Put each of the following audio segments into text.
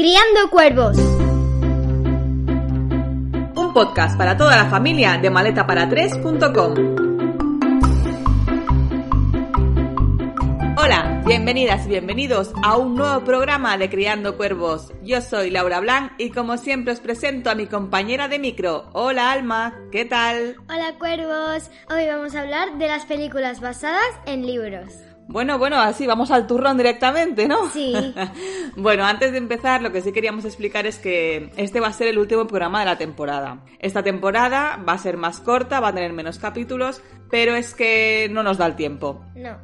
Criando Cuervos. Un podcast para toda la familia de maletapara3.com. Hola, bienvenidas y bienvenidos a un nuevo programa de Criando Cuervos. Yo soy Laura Blanc y como siempre os presento a mi compañera de micro. Hola Alma, ¿qué tal? Hola Cuervos. Hoy vamos a hablar de las películas basadas en libros. Bueno, bueno, así vamos al turrón directamente, ¿no? Sí. bueno, antes de empezar, lo que sí queríamos explicar es que este va a ser el último programa de la temporada. Esta temporada va a ser más corta, va a tener menos capítulos, pero es que no nos da el tiempo. No.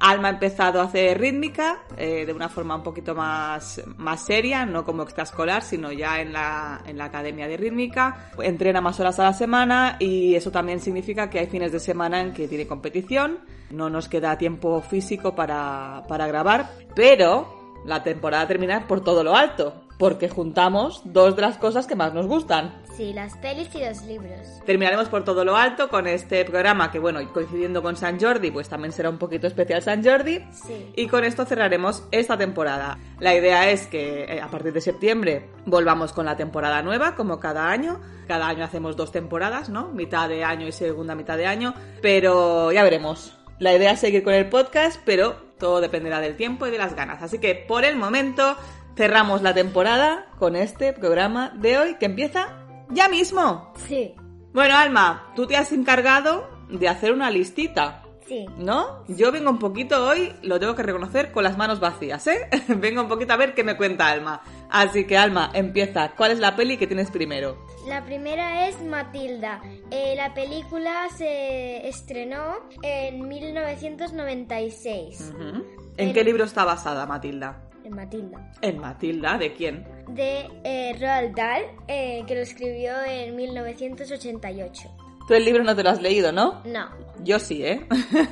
Alma ha empezado a hacer rítmica eh, de una forma un poquito más, más seria, no como extraescolar, sino ya en la, en la academia de rítmica. Entrena más horas a la semana y eso también significa que hay fines de semana en que tiene competición. No nos queda tiempo físico para, para grabar, pero la temporada termina por todo lo alto porque juntamos dos de las cosas que más nos gustan. Sí, las pelis y los libros. Terminaremos por todo lo alto con este programa que, bueno, coincidiendo con San Jordi, pues también será un poquito especial San Jordi. Sí. Y con esto cerraremos esta temporada. La idea es que eh, a partir de septiembre volvamos con la temporada nueva, como cada año. Cada año hacemos dos temporadas, ¿no? Mitad de año y segunda mitad de año. Pero ya veremos. La idea es seguir con el podcast, pero todo dependerá del tiempo y de las ganas. Así que por el momento cerramos la temporada con este programa de hoy que empieza ya mismo. Sí. Bueno, Alma, tú te has encargado de hacer una listita. Sí. ¿No? Yo vengo un poquito hoy, lo tengo que reconocer, con las manos vacías, ¿eh? vengo un poquito a ver qué me cuenta Alma. Así que, Alma, empieza. ¿Cuál es la peli que tienes primero? La primera es Matilda. Eh, la película se estrenó en 1996. Ujú. ¿En qué libro está basada Matilda? En Matilda. ¿En Matilda? ¿De quién? De eh, Roald Dahl, eh, que lo escribió en 1988. Tú el libro no te lo has leído, ¿no? No. Yo sí, ¿eh?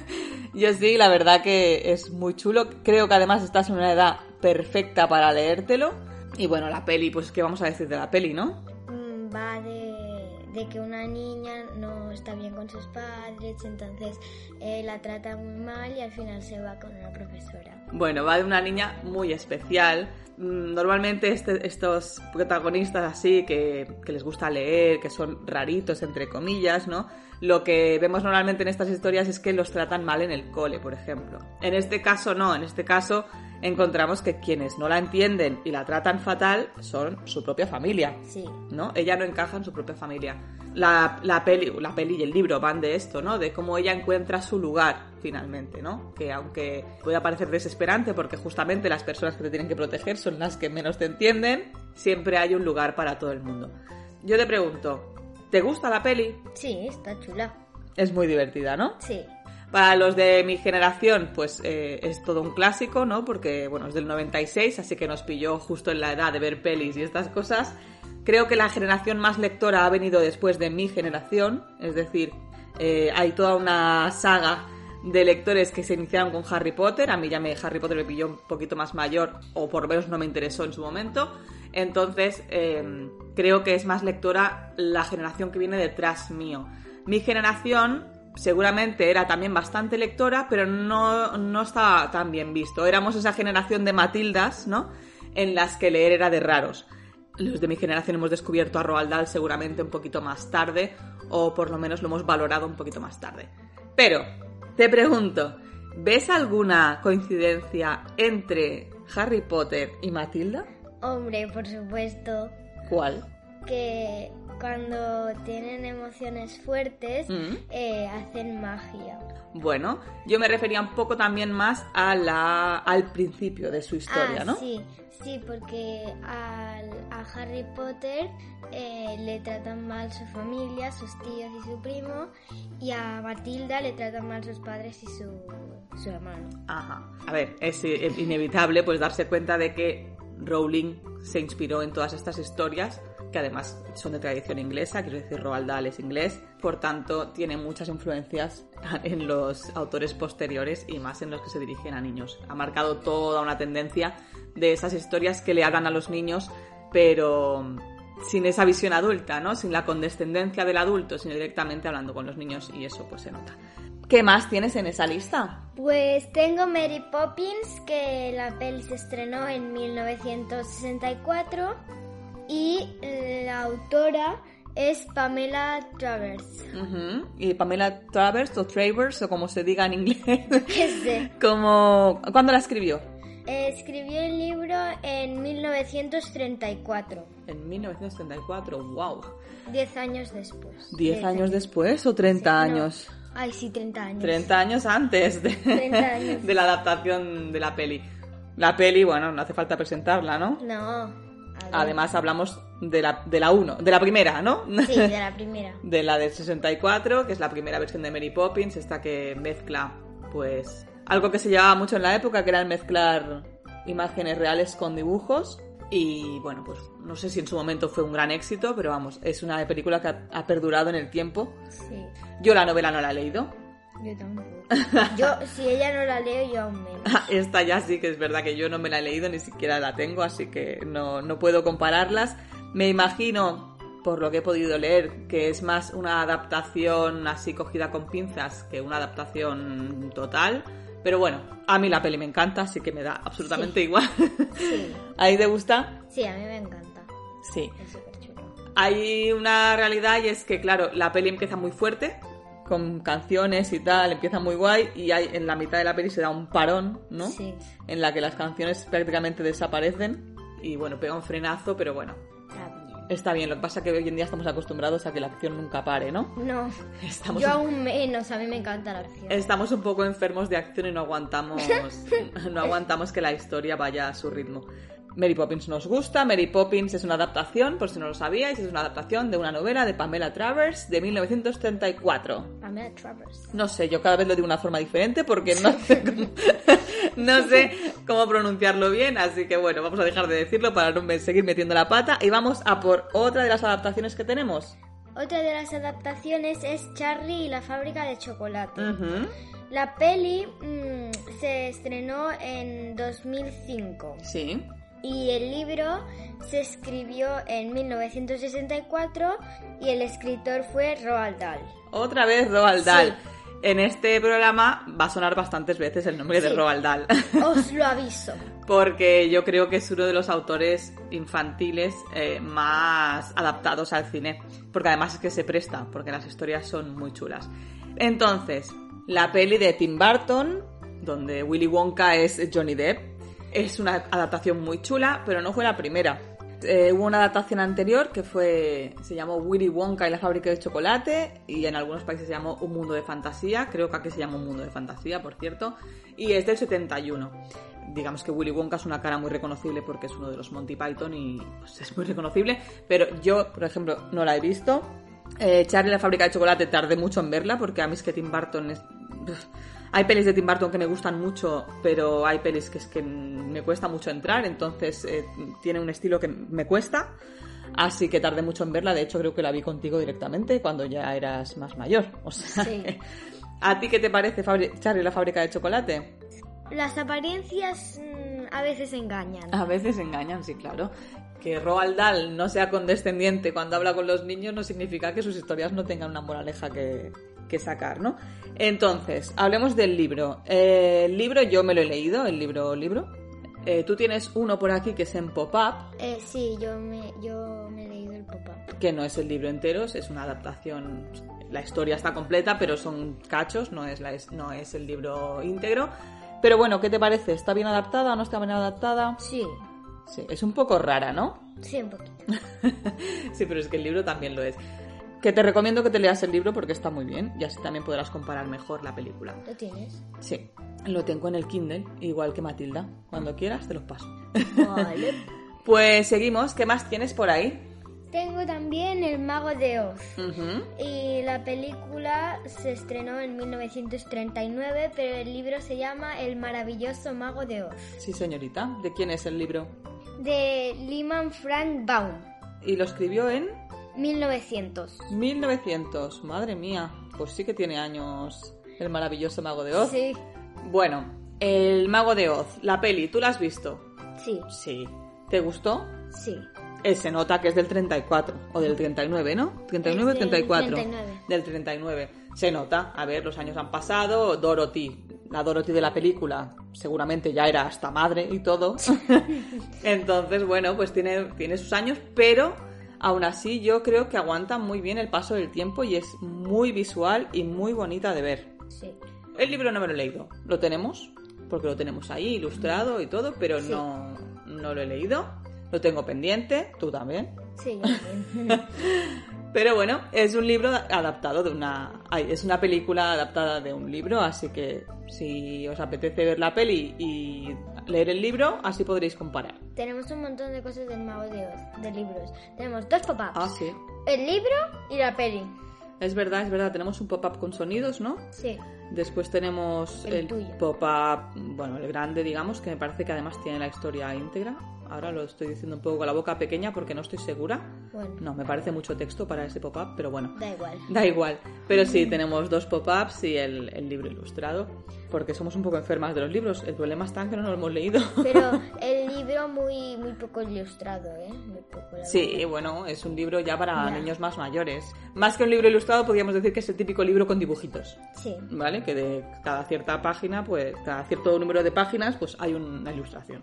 Yo sí, la verdad que es muy chulo. Creo que además estás en una edad perfecta para leértelo. Y bueno, la peli, pues qué vamos a decir de la peli, ¿no? Mm, Va de, de que una niña no está bien con sus padres, entonces eh, la trata muy mal y al final se va con una profesora. Bueno, va de una niña muy especial. Mm, Normalmente este- estos protagonistas así que, que les gusta leer, que son raritos entre comillas, ¿no? Lo que vemos normalmente en estas historias es que los tratan mal en el cole, por ejemplo. En este caso no, en este caso encontramos que quienes no la entienden y la tratan fatal son su propia familia. Sí. ¿no? Ella no encaja en su propia familia. La, la, peli, la peli y el libro van de esto, ¿no? De cómo ella encuentra su lugar finalmente, ¿no? Que aunque pueda parecer desesperante porque justamente las personas que te tienen que proteger son las que menos te entienden, siempre hay un lugar para todo el mundo. Yo te pregunto, ¿te gusta la peli? Sí, está chula. Es muy divertida, ¿no? Sí. Para los de mi generación, pues eh, es todo un clásico, ¿no? Porque, bueno, es del 96, así que nos pilló justo en la edad de ver pelis y estas cosas. Creo que la generación más lectora ha venido después de mi generación, es decir, eh, hay toda una saga de lectores que se iniciaron con Harry Potter. A mí ya me Harry Potter me pilló un poquito más mayor, o por lo menos no me interesó en su momento. Entonces, eh, creo que es más lectora la generación que viene detrás mío. Mi generación seguramente era también bastante lectora, pero no, no estaba tan bien visto. Éramos esa generación de Matildas, ¿no? En las que leer era de raros. Los de mi generación hemos descubierto a Roald Dahl seguramente un poquito más tarde, o por lo menos lo hemos valorado un poquito más tarde. Pero, te pregunto, ¿ves alguna coincidencia entre Harry Potter y Matilda? Hombre, por supuesto ¿Cuál? que cuando tienen emociones fuertes Mm. eh, hacen magia. Bueno, yo me refería un poco también más a la, al principio de su historia, ah, ¿no? Sí, sí, porque al- a Harry Potter eh, le tratan mal su familia, sus tíos y su primo, y a Matilda le tratan mal sus padres y su, su hermano. Ajá. A ver, es eh, inevitable pues darse cuenta de que Rowling se inspiró en todas estas historias que además son de tradición inglesa, quiero decir, Roald Dahl es inglés, por tanto tiene muchas influencias en los autores posteriores y más en los que se dirigen a niños. Ha marcado toda una tendencia de esas historias que le hablan a los niños, pero sin esa visión adulta, ¿no? Sin la condescendencia del adulto, sino directamente hablando con los niños y eso pues se nota. ¿Qué más tienes en esa lista? Pues tengo Mary Poppins, que la peli se estrenó en 1964 y la autora es Pamela Travers. Ujú. Y Pamela Travers o Travers o como se diga en inglés. ¿Qué sé? como... ¿Cuándo la escribió? Escribió el libro en 1934, En 1934, wow. 10 años después. ¿10 años después o 30 No. años? Ay, sí, 30 años. 30 años antes de, 30 años. de la adaptación de la peli. La peli, bueno, no hace falta presentarla, ¿no? No. Además hablamos de la, de la 1, de la primera, ¿no? Sí, de la primera. de la del 64, que es la primera versión de Mary Poppins, esta que mezcla, pues, algo que se llevaba mucho en la época, que era el mezclar imágenes reales con dibujos. Y bueno, pues no sé si en su momento fue un gran éxito, pero vamos, es una película que ha, ha perdurado en el tiempo. Sí, Yo la novela no la he leído. yo tampoco. Yo, si ella no la leo, yo aún menos. Esta ya sí que es verdad que yo no me la he leído, ni siquiera la tengo, así que no, no puedo compararlas. Me imagino, por lo que he podido leer, que es más una adaptación así cogida con pinzas que una adaptación total. Pero bueno, a mí la peli me encanta, así que me da absolutamente igual. Sí, ¿A ti te gusta? sí, a mí me encanta. Sí. Es súper chulo. Hay una realidad y es que, claro, la peli empieza muy fuerte, con canciones y tal, empieza muy guay, y hay, en la mitad de la peli se da un parón, ¿no? Sí, En la que las canciones prácticamente desaparecen, y bueno, pega un frenazo, pero bueno, está bien. está bien. Lo que pasa es que hoy en día estamos acostumbrados a que la acción nunca pare, ¿no? No, Estamos, yo aún menos, a mí me encanta la acción. estamos un poco enfermos de acción y no aguantamos, no aguantamos que la historia vaya a su ritmo. Mary Poppins nos gusta. Mary Poppins es una adaptación, por si no lo sabíais, es una adaptación de una novela de Pamela Travers de 1934. Pamela Travers. No sé, yo cada vez lo digo de una forma diferente porque no sé cómo, no sé cómo pronunciarlo bien, así que bueno, vamos a dejar de decirlo para no seguir metiendo la pata y vamos a por otra de las adaptaciones que tenemos. Otra de las adaptaciones es Charlie y la fábrica de chocolate. La peli mm, se estrenó en 2005 Sí. Y el libro se escribió en 1964 y el escritor fue Roald Dahl. Otra vez Roald Dahl. Sí. En este programa va a sonar bastantes veces el nombre de. Roald Dahl. Os lo aviso. porque yo creo que es uno de los autores infantiles eh, más adaptados al cine, porque además es que se presta, porque las historias son muy chulas. Entonces, la peli de Tim Burton, donde Willy Wonka es Johnny Depp, es una adaptación muy chula, pero no fue la primera. Eh, hubo una adaptación anterior que fue se llamó Willy Wonka y la fábrica de chocolate y en algunos países se llamó Un mundo de fantasía, creo que aquí se llama Un mundo de fantasía, por cierto, y es del 71 digamos que Willy Wonka es una cara muy reconocible porque es uno de los Monty Python y pues, es muy reconocible, pero yo, por ejemplo, no la he visto. Eh, Charlie la fábrica de chocolate tardé mucho en verla porque a mí es que Tim Burton es... Hay pelis de Tim Burton que me gustan mucho, pero hay pelis que es que me cuesta mucho entrar, entonces eh, tiene un estilo que me cuesta. Así que tardé mucho en verla, de hecho creo que la vi contigo directamente cuando ya eras más mayor. O sea, Sí. ¿a ti qué te parece Fabri- Charlie la fábrica de chocolate? Las apariencias mm, a veces engañan. A veces engañan, sí, claro. Que Roald Dahl no sea condescendiente cuando habla con los niños no significa que sus historias no tengan una moraleja que, que sacar, ¿no? Entonces, hablemos del libro. Eh, el libro yo me lo he leído, el libro libro. Eh, tú tienes uno por aquí que es en pop-up, Eh, sí, yo me, yo me he leído el pop-up. que no es el libro entero, es una adaptación. La historia está completa, pero son cachos, no es, la, no es el libro íntegro. Pero bueno, ¿qué te parece? ¿Está bien adaptada o no está bien adaptada? Sí, Sí, es un poco rara, ¿no? sí, un poquito. sí, pero es que el libro también lo es. Que te recomiendo que te leas el libro porque está muy bien y así también podrás comparar mejor la película. ¿Lo tienes? Sí, lo tengo en el Kindle, igual que Matilda. Cuando quieras te los paso. Vale. Pues seguimos, ¿qué más tienes por ahí? Tengo también El Mago de Oz. Y la película se estrenó en 1939, pero el libro se llama El maravilloso Mago de Oz. Sí, señorita. ¿De quién es el libro? De Lyman Frank Baum. Y lo escribió en 1900. 1900. Madre mía, pues sí que tiene años el maravilloso mago de Oz. Sí, Bueno, el mago de Oz, la peli, ¿tú la has visto? sí, Sí. ¿Te gustó? sí. Eh, se nota que es del 34 o del 39, ¿no? 39 o Es del 34. 39. Del 39. Se nota, a ver, los años han pasado, Dorothy, la Dorothy de la película, seguramente ya era hasta madre y todo. Entonces, bueno, pues tiene, tiene sus años, pero aún así yo creo que aguanta muy bien el paso del tiempo y es muy visual y muy bonita de ver. Sí. El libro no me lo he leído, lo tenemos, porque lo tenemos ahí ilustrado y todo, pero no, no lo he leído. Lo tengo pendiente, tú también. Sí, yo también. Pero bueno, es un libro adaptado de una. ay, es una película adaptada de un libro, así que si os apetece ver la peli y leer el libro, así podréis comparar. Tenemos un montón de cosas del Mago de Oz, de libros. Tenemos dos pop-ups. Ah, sí. El libro y la peli. Es verdad, es verdad. Tenemos un pop-up con sonidos, ¿no? Sí. Después tenemos El pop-up, bueno, el grande, digamos, que me parece que además tiene la historia íntegra. Ahora lo estoy diciendo un poco con la boca pequeña porque no estoy segura. Bueno, No, me parece mucho texto para ese pop-up, pero bueno. da igual. Da igual. Pero sí, tenemos dos pop-ups y el, el libro ilustrado. Porque somos un poco enfermas de los libros. El problema está en que no lo hemos leído. Pero el libro muy, muy poco ilustrado, ¿eh? Muy poco, Sí, bueno, es un libro ya para niños más mayores. Más que un libro ilustrado, podríamos decir que es el típico libro con dibujitos. Sí. ¿Vale? Que de cada cierta página, pues cada cierto número de páginas, pues hay una ilustración.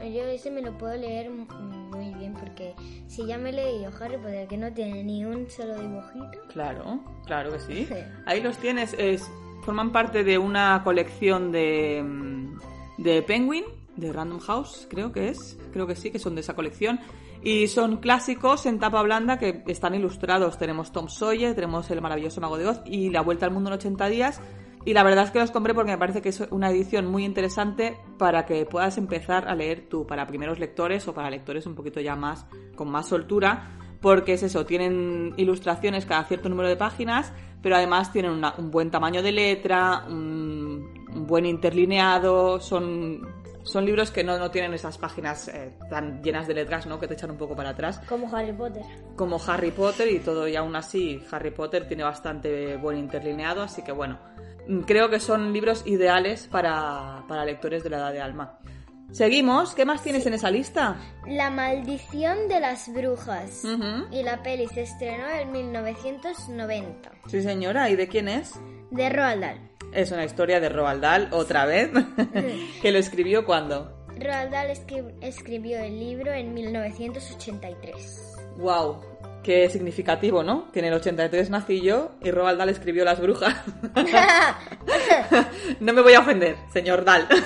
Yo ese me lo puedo leer muy bien porque si ya me he leído Harry Potter que no tiene ni un solo dibujito. Claro, claro que sí. Sí. Ahí los tienes, es, forman parte de una colección de, mm, de Penguin, de Random House, creo que es, creo que sí, que son de esa colección. Y son clásicos en tapa blanda que están ilustrados. Tenemos Tom Sawyer, tenemos El maravilloso mago de Oz y La vuelta al mundo en 80 días. Y la verdad es que los compré porque me parece que es una edición muy interesante para que puedas empezar a leer tú, para primeros lectores o para lectores un poquito ya más, con más soltura, porque es eso, tienen ilustraciones cada cierto número de páginas, pero además tienen una- un buen tamaño de letra, un, un buen interlineado, son, son libros que no, no tienen esas páginas eh, tan llenas de letras, ¿no? Que te echan un poco para atrás Como Harry Potter. como Harry Potter y todo y aún así Harry Potter tiene bastante buen interlineado, así que bueno, creo que son libros ideales para, para lectores de la edad de alma. Seguimos, ¿qué más tienes en esa lista? La maldición de las brujas. Y la peli se estrenó en 1990. Sí señora, ¿y de quién es? De Roald Dahl. Es una historia de Roald Dahl, otra vez, que lo escribió cuando. Roald Dahl escri- escribió el libro en 1983. ¡Wow! Qué significativo, ¿no? Que en el 83 nací yo y Roald Dahl escribió Las Brujas. no me voy a ofender, señor Dahl.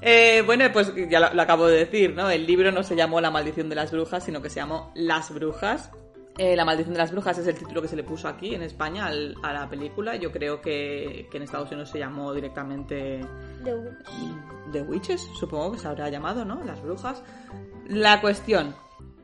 Eh, bueno, pues ya lo, lo acabo de decir, ¿no? El libro no se llamó La maldición de las brujas, sino que se llamó Las Brujas. Eh, la maldición de las brujas es el título que se le puso aquí en España al- a la película. Yo creo que, que en Estados Unidos se llamó directamente The Witch. The Witches, supongo que se habrá llamado, ¿no? Las brujas. La cuestión,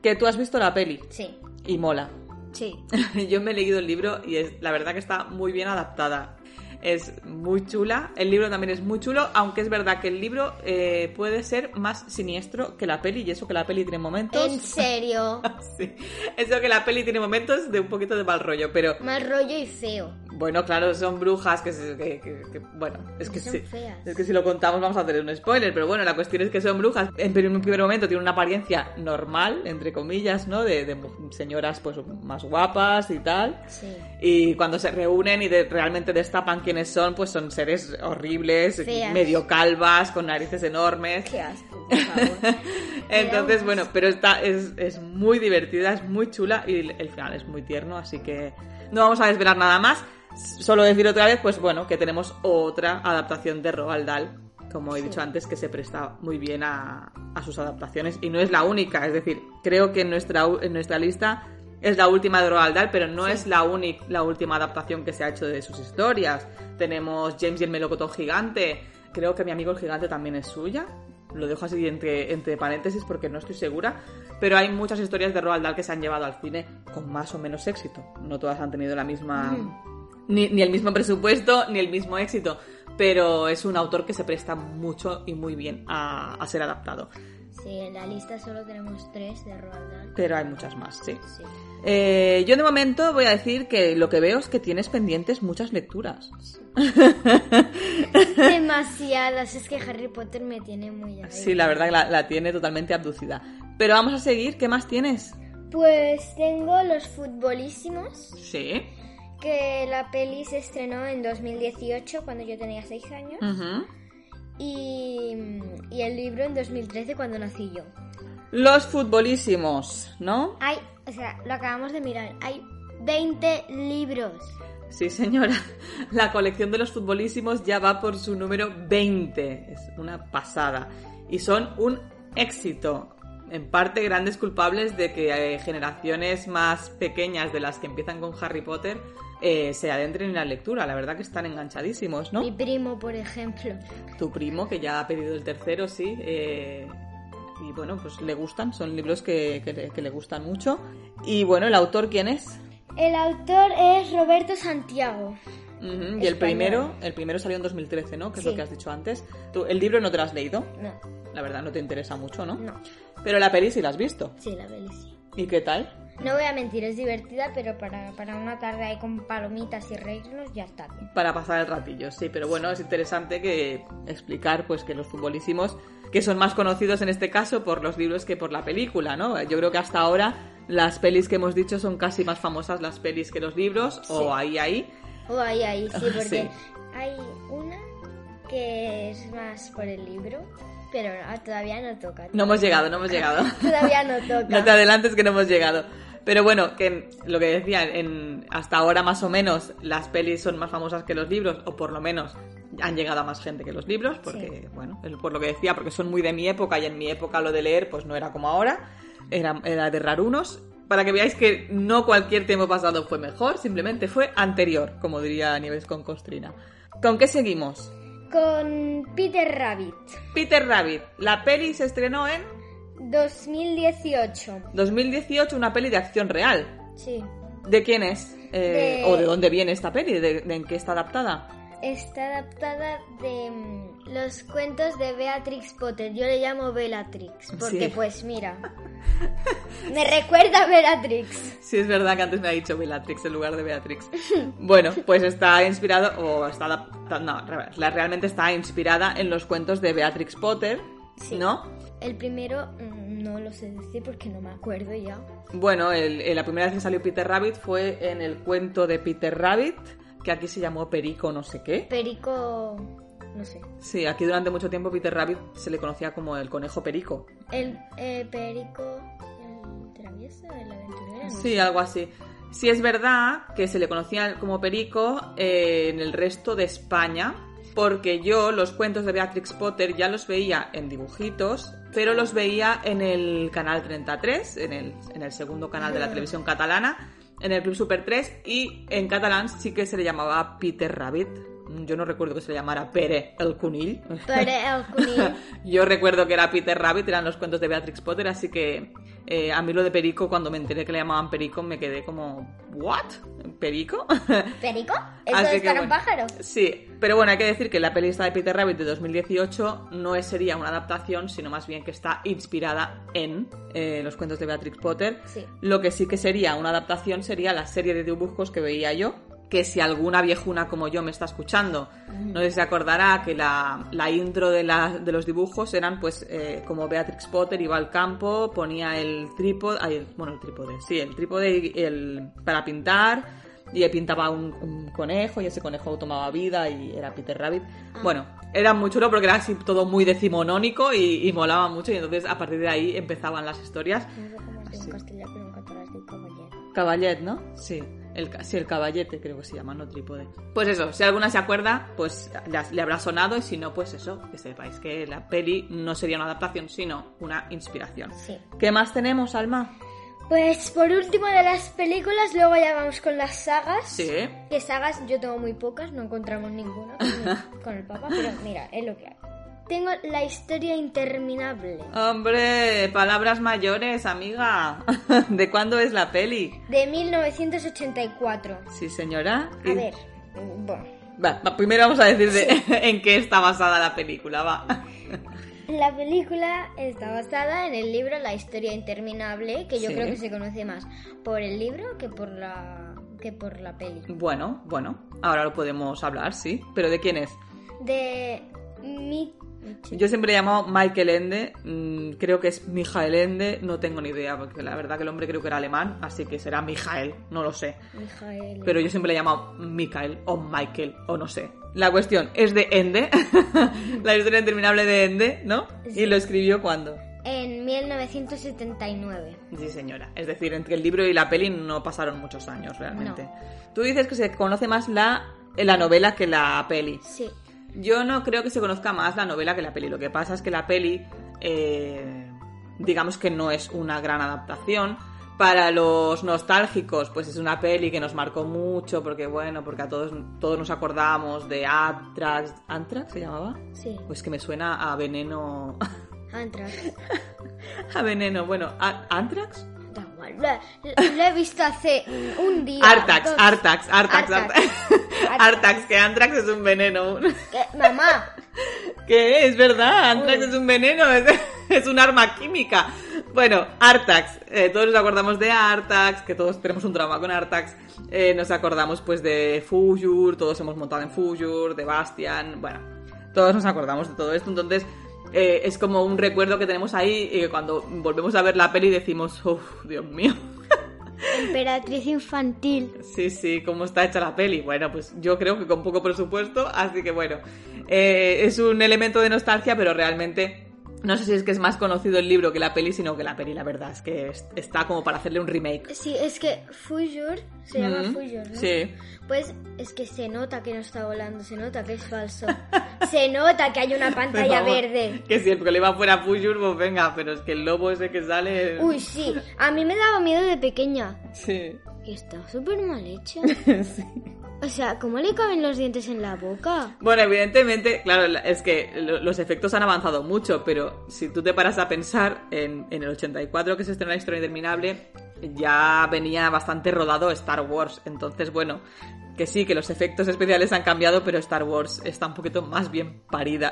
que tú has visto la peli Sí, y mola. sí. Yo me he leído el libro y es la verdad que está muy bien adaptada. Es muy chula. El libro también es muy chulo, aunque es verdad que el libro eh, puede ser más siniestro que la peli y eso que la peli tiene momentos. ¿En serio? Sí. Eso que la peli tiene momentos de un poquito de mal rollo, pero Mal rollo y feo. bueno, claro, son brujas que, se- que- que- que- bueno, es que Son feas. Es que si lo contamos vamos a hacer un spoiler, pero bueno, la cuestión es que son brujas. En en un primer momento tienen una apariencia normal, entre comillas, ¿no? De, señoras pues más guapas y tal. Sí. Y cuando se reúnen y de- realmente destapan quiénes son, pues son seres horribles, Feas. medio calvas, con narices enormes. Qué asco, por favor. Entonces, bueno, pero esta es, es muy divertida, es muy chula y el, final es muy tierno, así que no vamos a desvelar nada más. Solo decir otra vez, pues bueno, que tenemos otra adaptación de Roald Dahl, como he dicho antes, que se presta muy bien a, a sus adaptaciones y no es la única, es decir, creo que en nuestra, en nuestra lista es la última de Roald Dahl, pero no es la, única la última adaptación que se ha hecho de sus historias. Tenemos James y el melocotón gigante, creo que mi amigo el gigante también es suya, lo dejo así entre, entre paréntesis porque no estoy segura, pero hay muchas historias de Roald Dahl que se han llevado al cine con más o menos éxito. No todas han tenido la misma... Ni, ni el mismo presupuesto, ni el mismo éxito, pero es un autor que se presta mucho y muy bien a, a ser adaptado. Sí, en la lista solo tenemos tres de Roald Dahl. Pero hay muchas más, sí. Sí. Eh, yo de momento voy a decir que lo que veo es que tienes pendientes muchas lecturas. Demasiadas. Es que Harry Potter me tiene muy. Sí, la verdad que la, la tiene totalmente abducida. Pero vamos a seguir, ¿qué más tienes? Pues tengo los futbolísimos. Sí. que la peli se estrenó en 2018 cuando yo tenía 6 años Ujú. y, y el libro en 2013 cuando nací yo. Los futbolísimos, ¿no? Hay, o sea, lo acabamos de mirar, hay 20 libros. Sí, señora. La colección de los futbolísimos ya va por su número 20. Es una pasada. Y son un éxito. En parte grandes culpables de que eh, generaciones más pequeñas de las que empiezan con Harry Potter eh, se adentren en la lectura. La verdad que están enganchadísimos, ¿no? Mi primo, por ejemplo. Tu primo, que ya ha pedido el tercero, sí. eh, y bueno, pues le gustan. Son libros que, que le- que le gustan mucho. Y bueno, ¿el autor quién es? El autor es Roberto Santiago. Y el Español. primero, el primero salió en 2013, ¿no? Que es lo que has dicho antes. Tú, el libro no te lo has leído, No, la verdad no te interesa mucho, ¿no? no. Pero la peli sí la has visto. Sí, la peli sí. ¿Y qué tal? No voy a mentir, es divertida, pero para, para una tarde ahí con palomitas y reírnos ya está bien. Para pasar el ratillo, sí, pero bueno, es interesante que explicar pues que los futbolísimos, que son más conocidos en este caso por los libros que por la película, ¿no? Yo creo que hasta ahora las pelis que hemos dicho son casi más famosas las pelis que los libros, Sí. o ahí, ahí. O ahí, ahí, sí, porque Sí. hay una que es más por el libro, pero no, todavía no toca. No hemos llegado, no hemos llegado. Todavía no toca. No te adelantes que no hemos llegado. Pero bueno, que lo que decía, en, hasta ahora más o menos las pelis son más famosas que los libros, o por lo menos han llegado a más gente que los libros, porque, bueno, es por lo que decía, porque son muy de mi época y en mi época lo de leer pues no era como ahora, era, era de rarunos. Para que veáis que no cualquier tiempo pasado fue mejor, simplemente fue anterior, como diría Nieves con Costrina. ¿Con qué seguimos? Con Peter Rabbit, Peter Rabbit. La peli se estrenó en 2018. 2018, una peli de acción real. Sí. ¿De quién es? Eh, De- ¿O de dónde viene esta peli? ¿De, de en qué está adaptada? Está adaptada de mm, los cuentos de Beatrix Potter. Yo le llamo Bellatrix, porque Sí. pues mira, me recuerda a Bellatrix. Sí, es verdad que antes me ha dicho Bellatrix en lugar de Beatrix. Bueno, pues está inspirado, o está adaptada, no, realmente está inspirada en los cuentos de Beatrix Potter, Sí. ¿no? El primero mm, no lo sé decir porque no me acuerdo ya. Bueno, el- el- la primera vez que salió Peter Rabbit fue en el cuento de Peter Rabbit, que aquí se llamó Perico no sé qué. Perico, no sé. Sí, aquí durante mucho tiempo Peter Rabbit se le conocía como el conejo perico. El eh, Perico, el travieso, el aventurero. no Sí, sé. algo así. Sí es verdad que se le conocía como Perico eh, en el resto de España, porque yo los cuentos de Beatrix Potter ya los veía en dibujitos, pero los veía en el canal 33, en el, en el segundo canal de la televisión catalana, en el Club Super 3, y en catalán sí que se le llamaba Peter Rabbit. Yo no recuerdo que se le llamara Pere el Cunill. Pero el cunill, Yo recuerdo que era Peter Rabbit, eran los cuentos de Beatrix Potter, así que eh, a mí lo de Perico, cuando me enteré que le llamaban Perico, me quedé como, ¿what? ¿Perico? ¿Perico? ¿Eso Así es que para un pájaro? Sí, pero bueno, hay que decir que la peli esta de Peter Rabbit de 2018 no es, sería una adaptación, sino más bien que está inspirada en eh, los cuentos de Beatrix Potter. Sí. Lo que sí que sería una adaptación sería la serie de dibujos que veía yo, que si alguna viejuna como yo me está escuchando, no sé si se acordará que la, la intro de, la- de los dibujos eran pues eh, como Beatrix Potter iba al campo, ponía el trípode, ay, bueno, el trípode, sí, el trípode el, para pintar, y pintaba un, un conejo y ese conejo tomaba vida y era Peter Rabbit. Bueno, era muy chulo porque era así todo muy decimonónico y, y molaba mucho y entonces a partir de ahí empezaban las historias. No sé cómo un castellano, pero en catalán es de un caballero. Caballet, ¿no? Sí. El, sí, el caballete creo que se llama, no trípode. Pues eso, si alguna se acuerda, pues le, le habrá sonado y si no, pues eso, que sepáis que la peli no sería una adaptación, sino una inspiración. Sí. ¿Qué más tenemos, Alma? Pues por último de las películas, luego ya vamos con las sagas. Sí. Que sagas yo tengo muy pocas, no encontramos ninguna con, con el Papa, pero mira, es lo que hay. Tengo la historia interminable Hombre, palabras mayores, amiga. ¿De cuándo es la peli? de 1984. Sí, señora. A ver, bueno, Va, va, primero vamos a decir de- en qué está basada la película, va. la película está basada en el libro La historia interminable, que yo Sí. creo que se conoce más por el libro que por la que por la peli. Bueno, bueno, ahora lo podemos hablar, sí. ¿Pero de quién es? De Yo siempre he llamado Michael Ende, mm, creo que es Michael Ende, no tengo ni idea, porque la verdad que el hombre creo que era alemán, así que será Michael, no lo sé. Pero yo siempre le he llamado Michael o Michael o no sé. La cuestión es de Ende, la historia interminable de Ende, ¿no? Sí. Y lo escribió cuando. En 1979. Sí, señora. Es decir, entre el libro y la peli no pasaron muchos años realmente. Tú dices que se conoce más la, la novela que la peli. Sí. Yo no creo que se conozca más la novela que la peli. Lo que pasa es que la peli, eh, digamos que no es una gran adaptación. Para los nostálgicos, pues es una peli que nos marcó mucho, porque bueno, porque a todos, todos nos acordamos de Antrax. ¿Antrax se llamaba? Sí. Pues que me suena a veneno. Antrax. a veneno, bueno, ¿a- ¿Antrax? Da igual. Lo, he visto hace un día. Artax, Artax, Artax. Artax. Artax, que Antrax es un veneno. ¿Qué? Mamá. ¿Qué? Es verdad, Antrax Uy. es un veneno, es, es un arma química. Bueno, Artax, eh, todos nos acordamos de Artax, que todos tenemos un trauma con Artax. Eh, nos acordamos pues de Fujur, todos hemos montado en Fujur, de Bastian, bueno, todos nos acordamos de todo esto. Entonces, eh, es como un recuerdo que tenemos ahí y que cuando volvemos a ver la peli decimos, uff, Dios mío. Emperatriz infantil. Sí, sí, cómo está hecha la peli. Bueno, pues yo creo que con poco presupuesto, así que bueno, eh, es un elemento de nostalgia, pero realmente no sé si es que es más conocido el libro que la peli, sino que la peli, la verdad, es que es- está como para hacerle un remake. Sí, es que Fujur se llama Fujur, ¿no? Sí. Pues es que se nota que no está volando, se nota que es falso. se nota que hay una pantalla favor, verde. Que si el problema fuera Fujur, pues venga, pero es que el lobo ese que sale... Uy, sí, a mí me daba miedo de pequeña. Sí. Y está súper mal hecha. sí. O sea, ¿cómo le caben los dientes en la boca? Bueno, evidentemente, claro, la- es que lo- los efectos han avanzado mucho, pero si tú te paras a pensar en, en el 84 que se estrenó la historia interminable, ya venía bastante rodado Star Wars. Entonces, bueno, que sí, que los efectos especiales han cambiado, pero Star Wars está un poquito más bien parida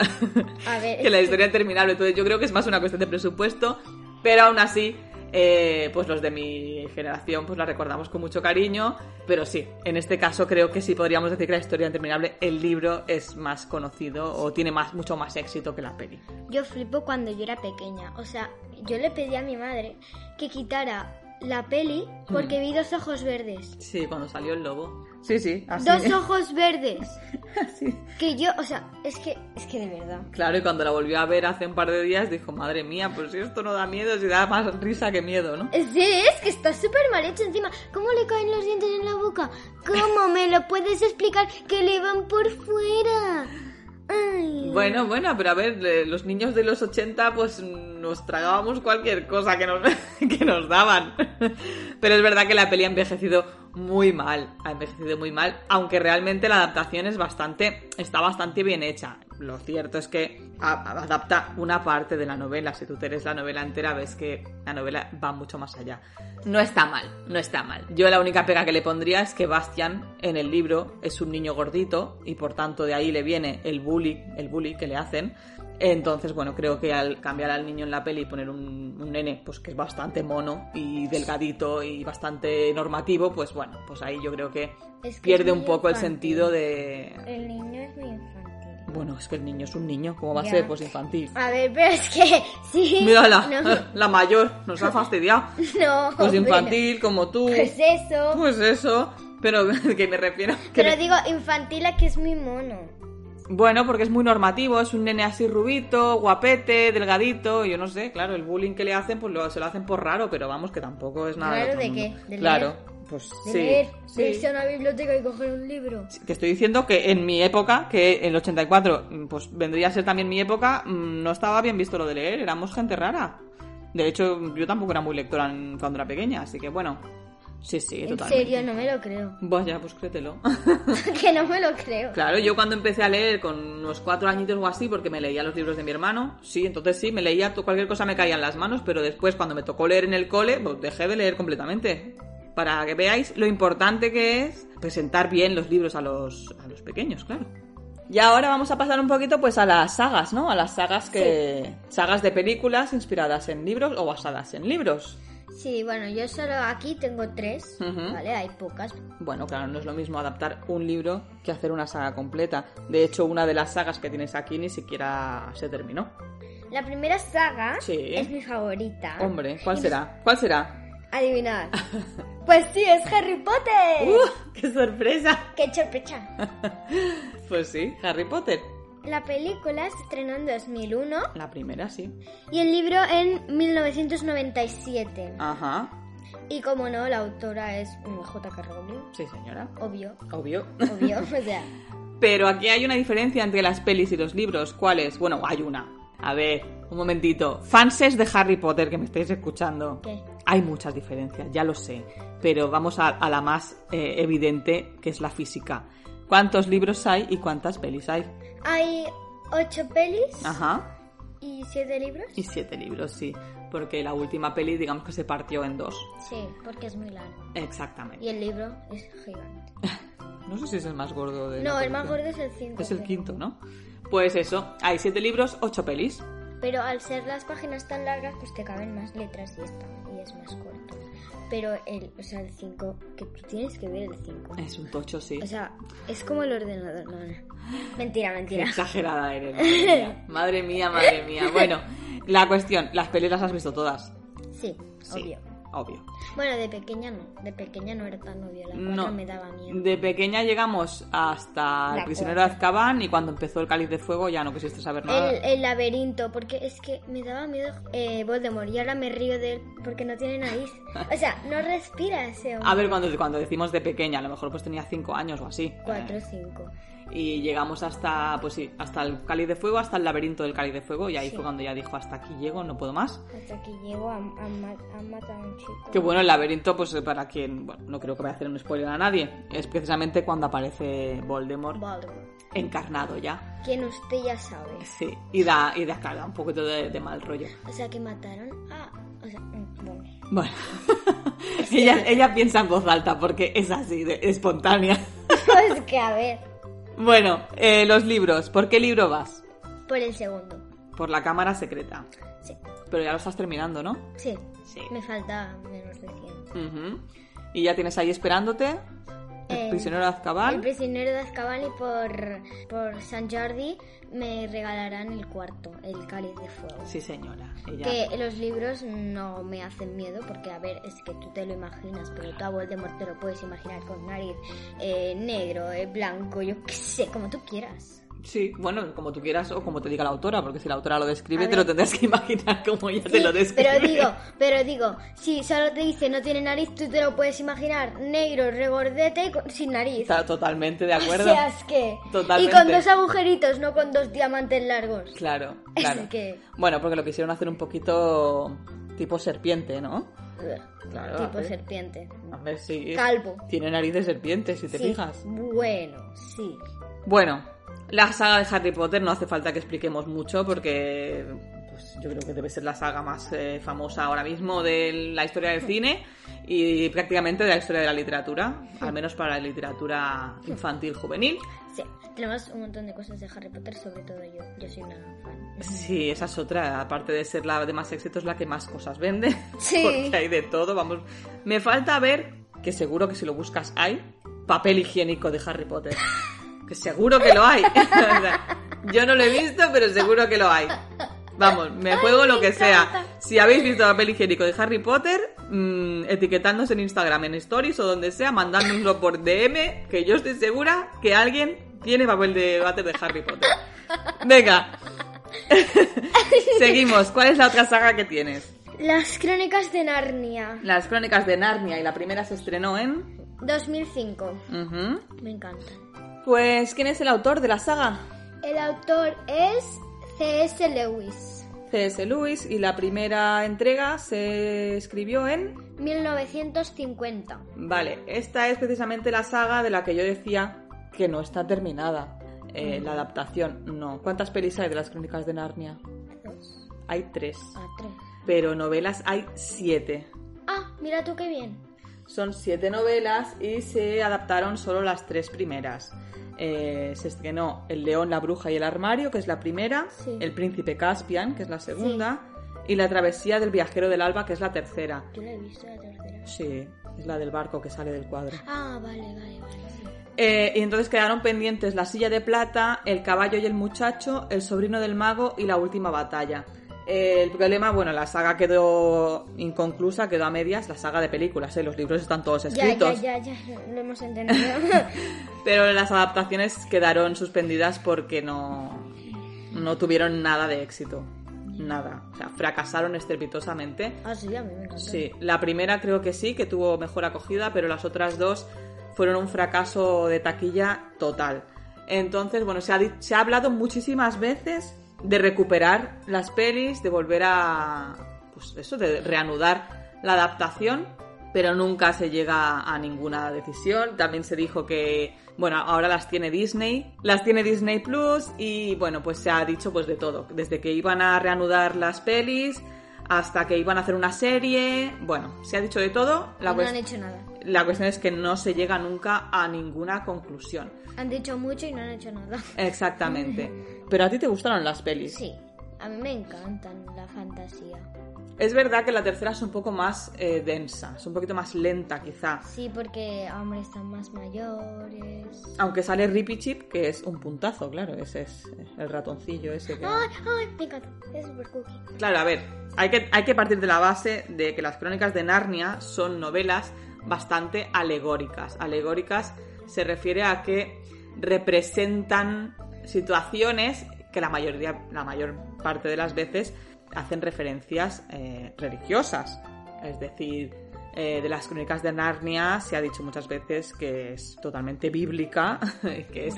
A ver, que la historia interminable. Entonces, yo creo que es más una cuestión de presupuesto, pero aún así. Eh, pues los de mi generación pues la recordamos con mucho cariño pero sí, en este caso creo que sí podríamos decir que la historia interminable el libro es más conocido o tiene más mucho más éxito que la peli Yo flipo cuando yo era pequeña. O sea, yo le pedí a mi madre que quitara la peli porque vi dos ojos verdes. sí, cuando salió el lobo sí, sí, así Dos ojos verdes. Así. Que yo, o sea, es que, es que de verdad. claro y cuando la volvió a ver hace un par de días dijo madre mía, pues si esto no da miedo si da más risa que miedo, ¿no? Sí, es que está súper mal hecho encima. ¿Cómo le caen los dientes en la boca? ¿Cómo me lo puedes explicar? Que le van por fuera. Ay. Bueno, bueno, pero a ver, eh, los niños de los 80 pues nos tragábamos cualquier cosa que nos, que nos daban. Pero es verdad que la peli ha envejecido muy mal, ha envejecido muy mal, aunque realmente la adaptación es bastante, está bastante bien hecha. Lo cierto es que adapta una parte de la novela. Si tú te lees la novela entera, ves que la novela va mucho más allá. No está mal, no está mal. Yo la única pega que le pondría es que Bastian en el libro es un niño gordito y por tanto de ahí le viene el bully, el bully que le hacen. Entonces, bueno, creo que al cambiar al niño en la peli y poner un, un nene pues que es bastante mono y delgadito y bastante normativo, pues bueno, pues ahí yo creo que, Es que pierde un poco el sentido de... El niño es muy infantil. Bueno, es que el niño es un niño, ¿cómo va a ser? Pues infantil. A ver, pero es que sí. Mírala, No, la mayor, nos ha fastidiado. no. Pues pero- infantil, como tú. Pues eso. Pues eso, pero que me refiero. que- Pero digo, infantil a que es muy mono. Bueno, porque es muy normativo, es un nene así rubito, guapete, delgadito, yo no sé, claro, el bullying que le hacen, pues lo, se lo hacen por raro, pero vamos, que tampoco es nada. ¿Raro de mundo. qué? ¿De claro, leer? pues De sí. leer, sí. de irse a una biblioteca y coger un libro. Te estoy diciendo que en mi época, que en el 84, mm, pues vendría a ser también mi época, mm, no estaba bien visto lo de leer, éramos gente rara. De hecho, yo tampoco era muy lectora cuando era pequeña, así que bueno, sí, sí, En totalmente. serio, no me lo creo. Vaya, pues créetelo. que no me lo creo. Claro, yo cuando empecé a leer con unos cuatro añitos o así, porque me leía los libros de mi hermano, sí, entonces sí, me leía, cualquier cosa me caía en las manos, pero después cuando me tocó leer en el cole, pues dejé de leer completamente. Para que veáis lo importante que es presentar bien los libros a los, a los pequeños, claro. Y ahora vamos a pasar un poquito pues a las sagas, ¿no? A las sagas que... Sagas de películas inspiradas en libros o basadas en libros. Sí, bueno, yo solo aquí tengo tres. ¿vale? Hay pocas. Bueno, claro, no es lo mismo adaptar un libro que hacer una saga completa. De hecho, una de las sagas que tienes aquí ni siquiera se terminó. La primera saga Sí. es mi favorita. Hombre, ¿cuál será? ¿Cuál será? Adivinad. pues sí, es Harry Potter. ¡Uh! ¡Qué sorpresa! ¡Qué sorpresa! Pues sí, Harry Potter. La película se estrenó en 2001 La primera, sí. y el libro en 1997. Ajá. Y como no, la autora es J.K. Rowling. Sí, señora. Obvio, Obvio. obvio. o sea, Pero aquí hay una diferencia entre las pelis y los libros. ¿Cuál es? Bueno, hay una. A ver, un momentito. Fanses de Harry Potter que me estáis escuchando. ¿qué? Hay muchas diferencias, ya lo sé. Pero vamos a, a la más eh, evidente, que es la física. ¿Cuántos libros hay y cuántas pelis hay? Hay ocho pelis Ajá. y siete libros. Y siete libros, sí. Porque la última peli, digamos que se partió en dos. Sí, porque es muy largo. Exactamente. Y el libro es gigante. No sé si es el más gordo de. No, el más gordo es el 5. Es el quinto, ¿no? Pues eso, hay siete libros, ocho pelis. Pero al ser las páginas tan largas, pues te caben más letras y está, y es más corto. Pero el, o sea, el 5, que tú tienes que ver el 5. Es un tocho, sí. O sea, es como el ordenador, no, no. Mentira, Qué mentira. exagerada eres, madre mía. Madre mía, madre mía. Bueno, la cuestión, las pelis las has visto todas. Sí, Sí, obvio. Obvio. Bueno, de pequeña no. De pequeña no era tan obvio. La 4 No. me daba miedo. De pequeña llegamos hasta La El prisionero de cuarta. Azkaban y cuando empezó el cáliz de fuego ya no quisiste saber nada. El, el laberinto, porque es que me daba miedo eh, Voldemort y ahora me río de él porque no tiene nariz. O sea, no respira ese hombre. A ver, cuando, cuando decimos de pequeña, a lo mejor pues tenía cinco años o así. 4 Eh, 5. Y llegamos hasta, pues sí, hasta el cáliz de fuego, hasta el laberinto del cáliz de fuego y ahí Sí. fue cuando ya dijo, hasta aquí llego, no puedo más. Hasta que llego a, a, ma- a un chico. Que bueno, el laberinto, pues para quien, bueno, no creo que vaya a hacer un spoiler a nadie, es precisamente cuando aparece Voldemort Voldemort. encarnado ya. Quien usted ya sabe. Sí, y da, y da, claro, da un poquito de, de mal rollo. O sea, que mataron a... O sea, bueno. Bueno, ella, ella piensa en voz alta porque es así, de, espontánea. Pues que a ver. Bueno, eh, los libros, ¿por qué libro vas? Por el segundo. Por la cámara secreta. Sí. Pero ya lo estás terminando, ¿no? Sí. Sí. Me falta menos de 100. Ujú. Y ya tienes ahí esperándote el Eh, prisionero de Azkaban. El prisionero de Azkaban y por, por San Jordi me regalarán el cuarto, el cáliz de fuego. Sí, señora. Ella... Que los libros no me hacen miedo porque, a ver, es que tú te lo imaginas, pero tú a Voldemort te lo puedes imaginar con nariz eh, negro, eh, blanco, yo qué sé, como tú quieras. Sí, bueno, como tú quieras o como te diga la autora, porque si la autora lo describe A te ver. lo tendrás que imaginar como ella Sí, te lo describe. pero digo, pero digo, si solo te dice no tiene nariz, tú te lo puedes imaginar negro, regordete y con- sin nariz. Está totalmente de O acuerdo. sea, es que... Totalmente. Y con dos agujeritos, no con dos diamantes largos. Claro, Es claro. que- Bueno, porque lo quisieron hacer un poquito tipo serpiente, ¿no? Claro, tipo serpiente. A ver si Calvo. tiene nariz de serpiente, si te Sí, fijas. Bueno, sí. Bueno, la saga de Harry Potter no hace falta que expliquemos mucho porque pues, yo creo que debe ser la saga más eh, famosa ahora mismo de la historia del cine y prácticamente de la historia de la literatura, al menos para la literatura infantil juvenil. Sí, tenemos un montón de cosas de Harry Potter, sobre todo yo. Yo soy una fan. Sí, esa es otra, aparte de ser la de más éxito, es la que más cosas vende. Sí. Porque hay de todo, vamos. Me falta ver, que seguro que si lo buscas hay, papel higiénico de Harry Potter. Que seguro que lo hay. Yo no lo he visto, pero seguro que lo hay. Vamos, me juego lo que sea. Si habéis visto papel higiénico de Harry Potter, mm, etiquetándonos en Instagram, en Stories o donde sea, mandándonoslo por DM, que yo estoy segura que alguien tiene papel de váter de Harry Potter. Venga. Seguimos. ¿Cuál es la otra saga que tienes? Las crónicas de Narnia, Las crónicas de Narnia y la primera se estrenó en... 2005. Ujú. Me encanta. Pues, ¿quién es el autor de la saga? El autor es C.S. Lewis. C.S. Lewis y la primera entrega se escribió en... 1950. Vale, esta es precisamente la saga de la que yo decía que no está terminada. eh, la adaptación, no. ¿Cuántas pelis hay de las crónicas de Narnia? Dos Hay tres. a tres. Pero novelas hay siete. Ah, mira tú qué bien. Son siete novelas y se adaptaron solo las tres primeras. Eh, se estrenó El león, la bruja y el armario, que es la primera, Sí. El príncipe Caspian, que es la segunda, y La travesía del viajero del alba, que es la tercera. Yo la he visto la tercera. Sí, es la del barco que sale del cuadro. Ah, vale, vale, vale. sí. Eh, y entonces quedaron pendientes La silla de plata, El caballo y el muchacho, El sobrino del mago y La última batalla. El problema, bueno, la saga quedó inconclusa, quedó a medias, la saga de películas, ¿eh? los libros están todos Ya, escritos, ya, ya, ya, lo hemos entendido. pero las adaptaciones quedaron suspendidas porque no, no tuvieron nada de éxito. Nada. O sea, fracasaron estrepitosamente. ah, sí, a mí me encanta. Sí, la primera creo que sí, que tuvo mejor acogida, pero las otras dos fueron un fracaso de taquilla total. Entonces, bueno, se ha, di- se ha hablado muchísimas veces de recuperar las pelis, de volver a, pues eso, de reanudar la adaptación, pero nunca se llega a ninguna decisión. También se dijo que, bueno, ahora las tiene Disney, las tiene Disney Plus y, bueno, pues se ha dicho pues de todo, desde que iban a reanudar las pelis hasta que iban a hacer una serie, bueno, se ha dicho de todo. Y no han hecho nada. la cuestión es que no se llega nunca a ninguna conclusión. Han dicho mucho y no han hecho nada. Exactamente. Pero a ti te gustaron las pelis. Sí, a mí me encantan la fantasía. Es verdad que la tercera es un poco más eh, densa, es un poquito más lenta quizá. Sí, porque hombre están más mayores. Aunque sale Rippy Chip, que es un puntazo, claro, ese es el ratoncillo ese que... Ay, ay, me encanta. Es super cookie. Claro, a ver, hay que, hay que partir de la base de que las crónicas de Narnia son novelas bastante alegóricas. Alegóricas se refiere a que representan situaciones que la mayoría, la mayor parte de las veces hacen referencias eh, religiosas. Es decir, eh, de las crónicas de Narnia se ha dicho muchas veces que es totalmente bíblica, que es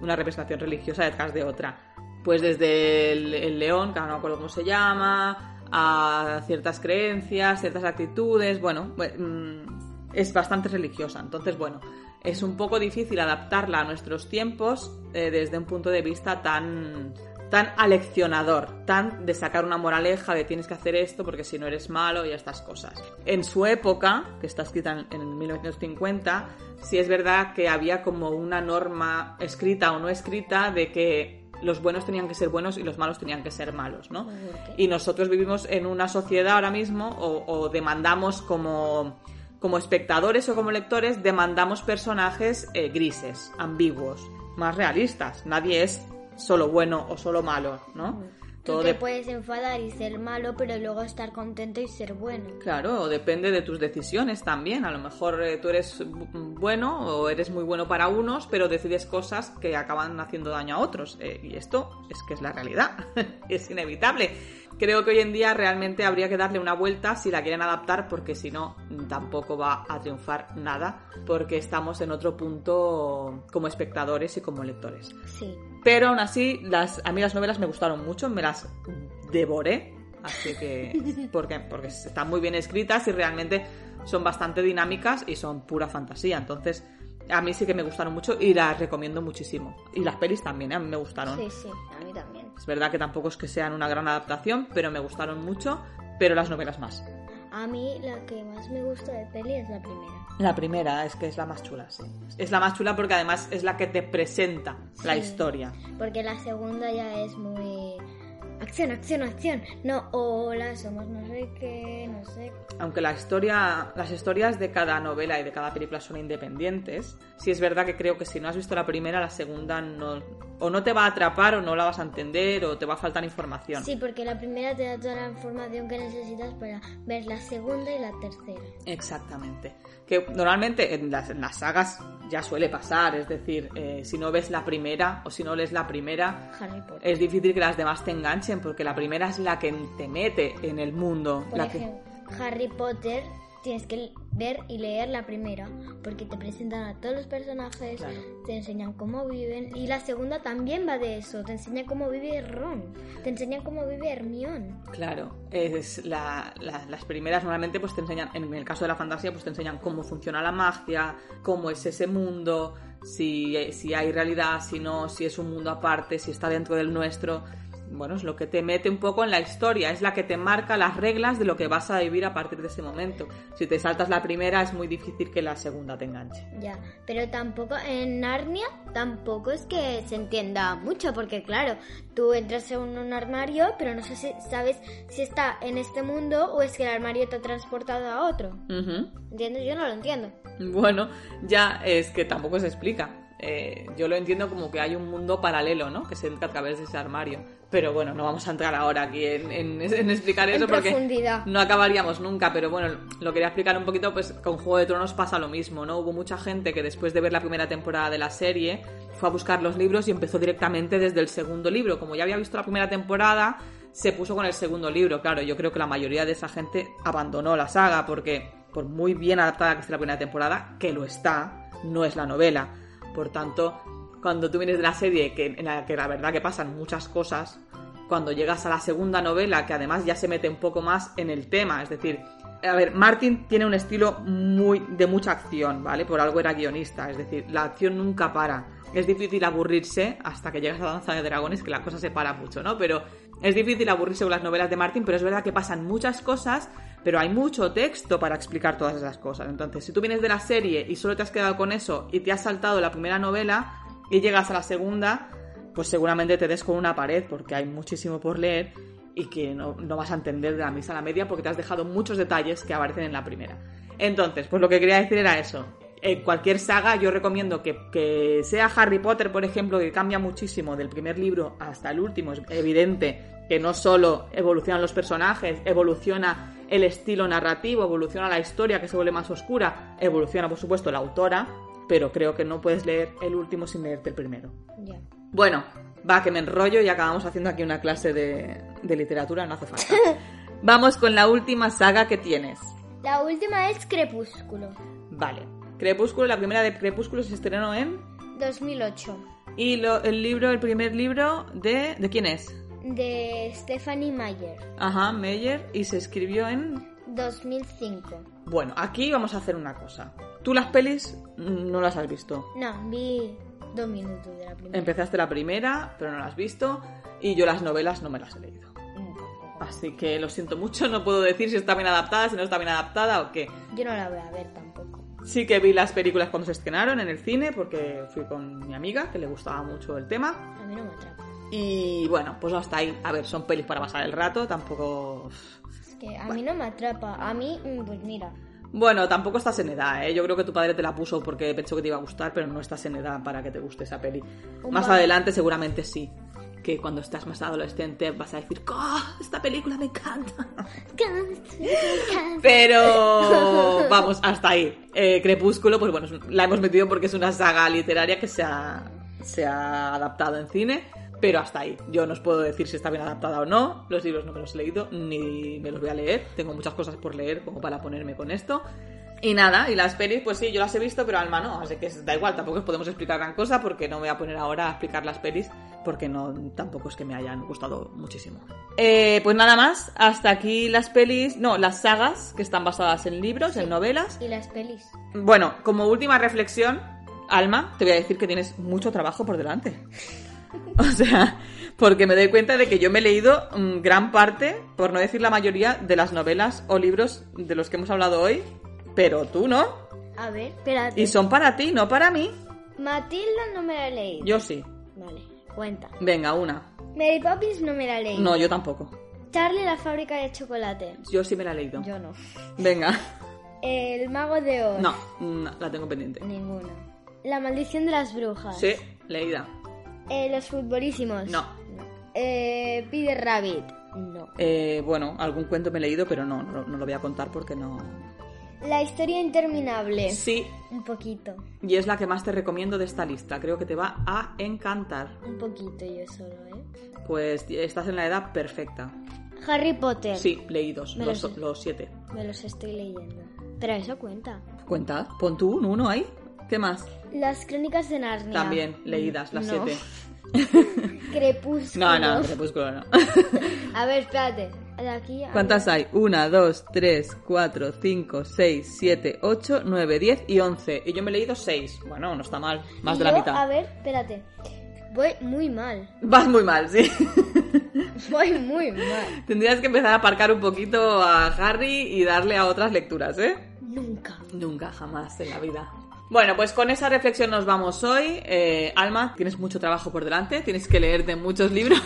una representación religiosa detrás de otra. Pues desde el, el león, que no me acuerdo cómo se llama, a ciertas creencias, ciertas actitudes, bueno, pues, mm, es bastante religiosa. Entonces, bueno, es un poco difícil adaptarla a nuestros tiempos eh, desde un punto de vista tan tan aleccionador, tan de sacar una moraleja de tienes que hacer esto porque si no eres malo y estas cosas. En su época, que está escrita en, en 1950, sí es verdad que había como una norma escrita o no escrita de que los buenos tenían que ser buenos y los malos tenían que ser malos, ¿no? Y nosotros vivimos en una sociedad ahora mismo o, o demandamos como, como espectadores o como lectores, demandamos personajes eh, grises, ambiguos, más realistas. Nadie es solo bueno o solo malo, ¿no? Tú Todo te de- puedes enfadar y ser malo, pero luego estar contento y ser bueno. Claro, depende de tus decisiones también. A lo mejor eh, tú eres bu- bueno o eres muy bueno para unos, pero decides cosas que acaban haciendo daño a otros. Eh, y esto es que es la realidad, es inevitable. Creo que hoy en día realmente habría que darle una vuelta si la quieren adaptar, porque si no, tampoco va a triunfar nada, porque estamos en otro punto como espectadores y como lectores. Sí. Pero aún así, las, a mí las novelas me gustaron mucho, me las devoré. Así que, porque, porque están muy bien escritas y realmente son bastante dinámicas y son pura fantasía. Entonces, a mí sí que me gustaron mucho y las recomiendo muchísimo. Y las pelis también, ¿eh? a mí me gustaron. Sí, sí, a mí también. Es verdad que tampoco es que sean una gran adaptación, pero me gustaron mucho, pero las novelas más. A mí la que más me gusta de peli es la primera. La primera es que es la más chula, sí. Es la más chula porque además es la que te presenta la historia. Porque la segunda ya es muy... Acción, acción, acción. No, hola, somos no sé qué, no sé. aunque la historia, las historias de cada novela y de cada película son independientes, sí es verdad que creo que si no has visto la primera, la segunda no, o no te va a atrapar o no la vas a entender o te va a faltar información. Sí, porque la primera te da toda la información que necesitas para ver la segunda y la tercera. Exactamente. Que normalmente en las, en las sagas ya suele pasar, es decir, eh, si no ves la primera o si no lees la primera, es difícil que las demás te enganchen porque la primera es la que te mete en el mundo. Por la que- ejemplo, Harry Potter tienes que ver y leer la primera porque te presentan a todos los personajes, Claro. te enseñan cómo viven y la segunda también va de eso, te enseña cómo vive Ron, te enseña cómo vive Hermione. Claro, es la- la- las primeras normalmente pues te enseñan, en el caso de la fantasía, pues te enseñan cómo funciona la magia, cómo es ese mundo, si, si hay realidad, si no, si es un mundo aparte, si está dentro del nuestro. Bueno, es lo que te mete un poco en la historia, es la que te marca las reglas de lo que vas a vivir a partir de ese momento. Si te saltas la primera es muy difícil que la segunda te enganche. Ya, pero tampoco en Narnia tampoco es que se entienda mucho, porque claro, tú entras en un armario, pero no sé si sabes si está en este mundo o es que el armario te ha transportado a otro. Ujú. ¿Entiendes? Yo no lo entiendo. Bueno, ya es que tampoco se explica. Eh, yo lo entiendo como que hay un mundo paralelo, ¿no? Que se entra a través de ese armario. Pero bueno, no vamos a entrar ahora aquí en, en- en explicar En eso porque no acabaríamos nunca. Pero bueno, lo quería explicar un poquito, pues con Juego de Tronos pasa lo mismo, ¿no? Hubo mucha gente que después de ver la primera temporada de la serie fue a buscar los libros y empezó directamente desde el segundo libro. Como ya había visto la primera temporada, se puso con el segundo libro. Claro, yo creo que la mayoría de esa gente abandonó la saga porque, por muy bien adaptada que esté la primera temporada, que lo está, no es la novela. Por tanto, cuando tú vienes de la serie, que, en la que la verdad que pasan muchas cosas, cuando llegas a la segunda novela, que además ya se mete un poco más en el tema, es decir, a ver, Martin tiene un estilo muy de mucha acción, ¿vale? Por algo era guionista, es decir, la acción nunca para. Es difícil aburrirse hasta que llegas a danza de dragones, que la cosa se para mucho, ¿no? Pero es difícil aburrirse con las novelas de Martin, pero es verdad que pasan muchas cosas, pero hay mucho texto para explicar todas esas cosas. Entonces, si tú vienes de la serie y solo te has quedado con eso y te has saltado la primera novela y llegas a la segunda, pues seguramente te des con una pared porque hay muchísimo por leer y que no, no vas a entender de la misa a la media porque te has dejado muchos detalles que aparecen en la primera. Entonces, pues lo que quería decir era eso. En cualquier saga yo recomiendo que, que sea Harry Potter, por ejemplo, que cambia muchísimo del primer libro hasta el último. Es evidente que no solo evolucionan los personajes, evoluciona el estilo narrativo, evoluciona la historia que se vuelve más oscura, evoluciona por supuesto la autora, pero creo que no puedes leer el último sin leerte el primero. Ya. Bueno, va, que me enrollo y acabamos haciendo aquí una clase de, de literatura, no hace falta. Vamos con la última saga que tienes. La última es Crepúsculo, Vale. Crepúsculo, la primera de Crepúsculo se estrenó en... 2008, Y lo- el libro, el primer libro de... ¿De quién es? De Stephanie Meyer, Ajá, Meyer, y se escribió en... 2005. Bueno, aquí vamos a hacer una cosa. Tú las pelis no las has visto. No, vi dos minutos de la primera. Empezaste la primera, pero no la has visto, y yo las novelas no me las he leído. Así que lo siento mucho, no puedo decir si está bien adaptada, si no está bien adaptada o qué. Yo no la voy a ver tampoco. Sí que vi las películas cuando se estrenaron en el cine, porque fui con mi amiga, que le gustaba mucho el tema. A mí no me atrapa. Y bueno, pues hasta ahí. A ver, son pelis para pasar el rato, tampoco... Es que a mí no me atrapa. A mí, mm, pues mira. Bueno, tampoco estás en edad, ¿eh? Yo creo que tu padre te la puso porque pensó que te iba a gustar, pero no estás en edad para que te guste esa peli. Un Más adelante seguramente sí. Que cuando estás más adolescente vas a decir, ¡Oh, esta película me encanta! Pero vamos, hasta ahí. Eh, Crepúsculo, pues bueno, la hemos metido porque es una saga literaria que se ha, se ha adaptado en cine, pero hasta ahí. Yo no os puedo decir si está bien adaptada o no. Los libros no me los he leído, ni me los voy a leer. Tengo muchas cosas por leer como para ponerme con esto. Y nada, y las pelis, pues sí, yo las he visto, pero Alma no, así que da igual, tampoco os podemos explicar gran cosa porque no me voy a poner ahora a explicar las pelis porque no tampoco es que me hayan gustado muchísimo. Eh, pues nada más, hasta aquí las pelis, no, las sagas que están basadas en libros, en novelas. Y las pelis. Bueno, como última reflexión, Alma, te voy a decir que tienes mucho trabajo por delante. O sea, porque me doy cuenta de que yo me he leído mm, gran parte, por no decir la mayoría, de las novelas o libros de los que hemos hablado hoy, pero tú no. A ver, espérate. Y son para ti, no para mí. Matilda no me la he leído. Yo sí. Vale, cuenta. Venga, una. Mary Poppins no me la he leído. No, yo tampoco. Charlie la fábrica de chocolate. Yo sí me la he leído. Yo no. Venga. El mago de Oz. No, no, la tengo pendiente. Ninguna. La maldición de las brujas. Sí, leída. Eh, los futbolísimos. No. Eh, Peter Rabbit. No. Eh, bueno, algún cuento me he leído, pero no, no, no lo voy a contar porque no. La historia interminable. Sí, Un poquito. y es la que más te recomiendo de esta lista. Creo que te va a encantar. Un poquito yo solo, ¿eh? Pues estás en la edad perfecta. Harry Potter. Sí, leídos, los, los siete. Me los estoy leyendo. Pero eso cuenta. Cuenta, pon tú un uno ahí. ¿Qué más? Las crónicas de Narnia. También, leídas, las No. siete. Crepúsculo. No, no, crepúsculo no. A ver, espérate. De aquí a... ¿Cuántas hay? Una, dos, tres, cuatro, cinco, seis, siete, ocho, nueve, diez y once. Y yo me he leído seis. Bueno, no está mal. Más Y de la mitad. A ver, espérate. Voy muy mal. Vas muy mal, sí. Voy muy mal. Tendrías que empezar a aparcar un poquito a Harry y darle a otras lecturas, ¿eh? Nunca. Nunca, jamás en la vida. Bueno, pues con esa reflexión nos vamos hoy. Eh, Alma, tienes mucho trabajo por delante, tienes que leerte muchos libros.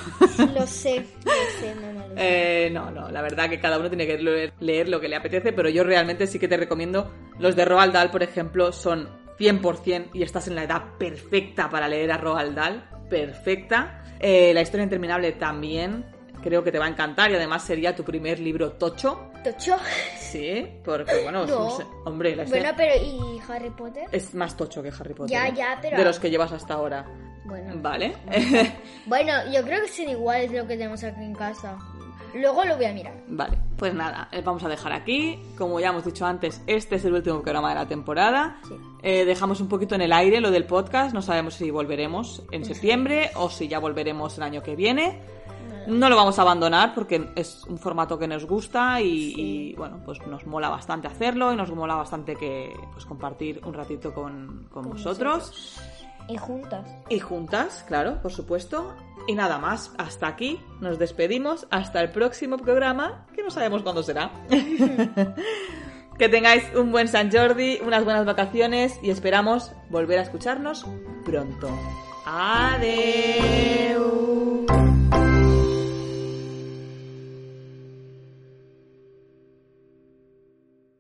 Lo sé, lo sé, mamá. Lo sé. Eh, no, no, la verdad que cada uno tiene que leer, leer lo que le apetece, pero yo realmente sí que te recomiendo los de Roald Dahl, por ejemplo, son 100% y estás en la edad perfecta para leer a Roald Dahl, perfecta. Eh, la historia interminable también, creo que te va a encantar y además sería tu primer libro tocho. ¿Tocho? Sí, porque bueno, No. no sé, hombre, la Bueno, pero ¿y Harry Potter? es más tocho que Harry Potter. Ya, ¿eh? ya, pero- De los que llevas hasta ahora. Bueno. Vale. Bueno, yo creo que son iguales lo que tenemos aquí en casa. Luego lo voy a mirar. Vale, pues nada, eh, vamos a dejar aquí. Como ya hemos dicho antes, este es el último programa de la temporada. Sí. Eh, dejamos un poquito en el aire lo del podcast. No sabemos si volveremos en septiembre o si ya volveremos el año que viene. No lo vamos a abandonar porque es un formato que nos gusta y, y, bueno, pues nos mola bastante hacerlo y nos mola bastante que pues compartir un ratito con, con vosotros. Y juntas. Y juntas, claro, por supuesto. Y nada más, hasta aquí nos despedimos, hasta el próximo programa, que no sabemos cuándo será. que tengáis un buen San Jordi, unas buenas vacaciones y esperamos volver a escucharnos pronto. Adiós.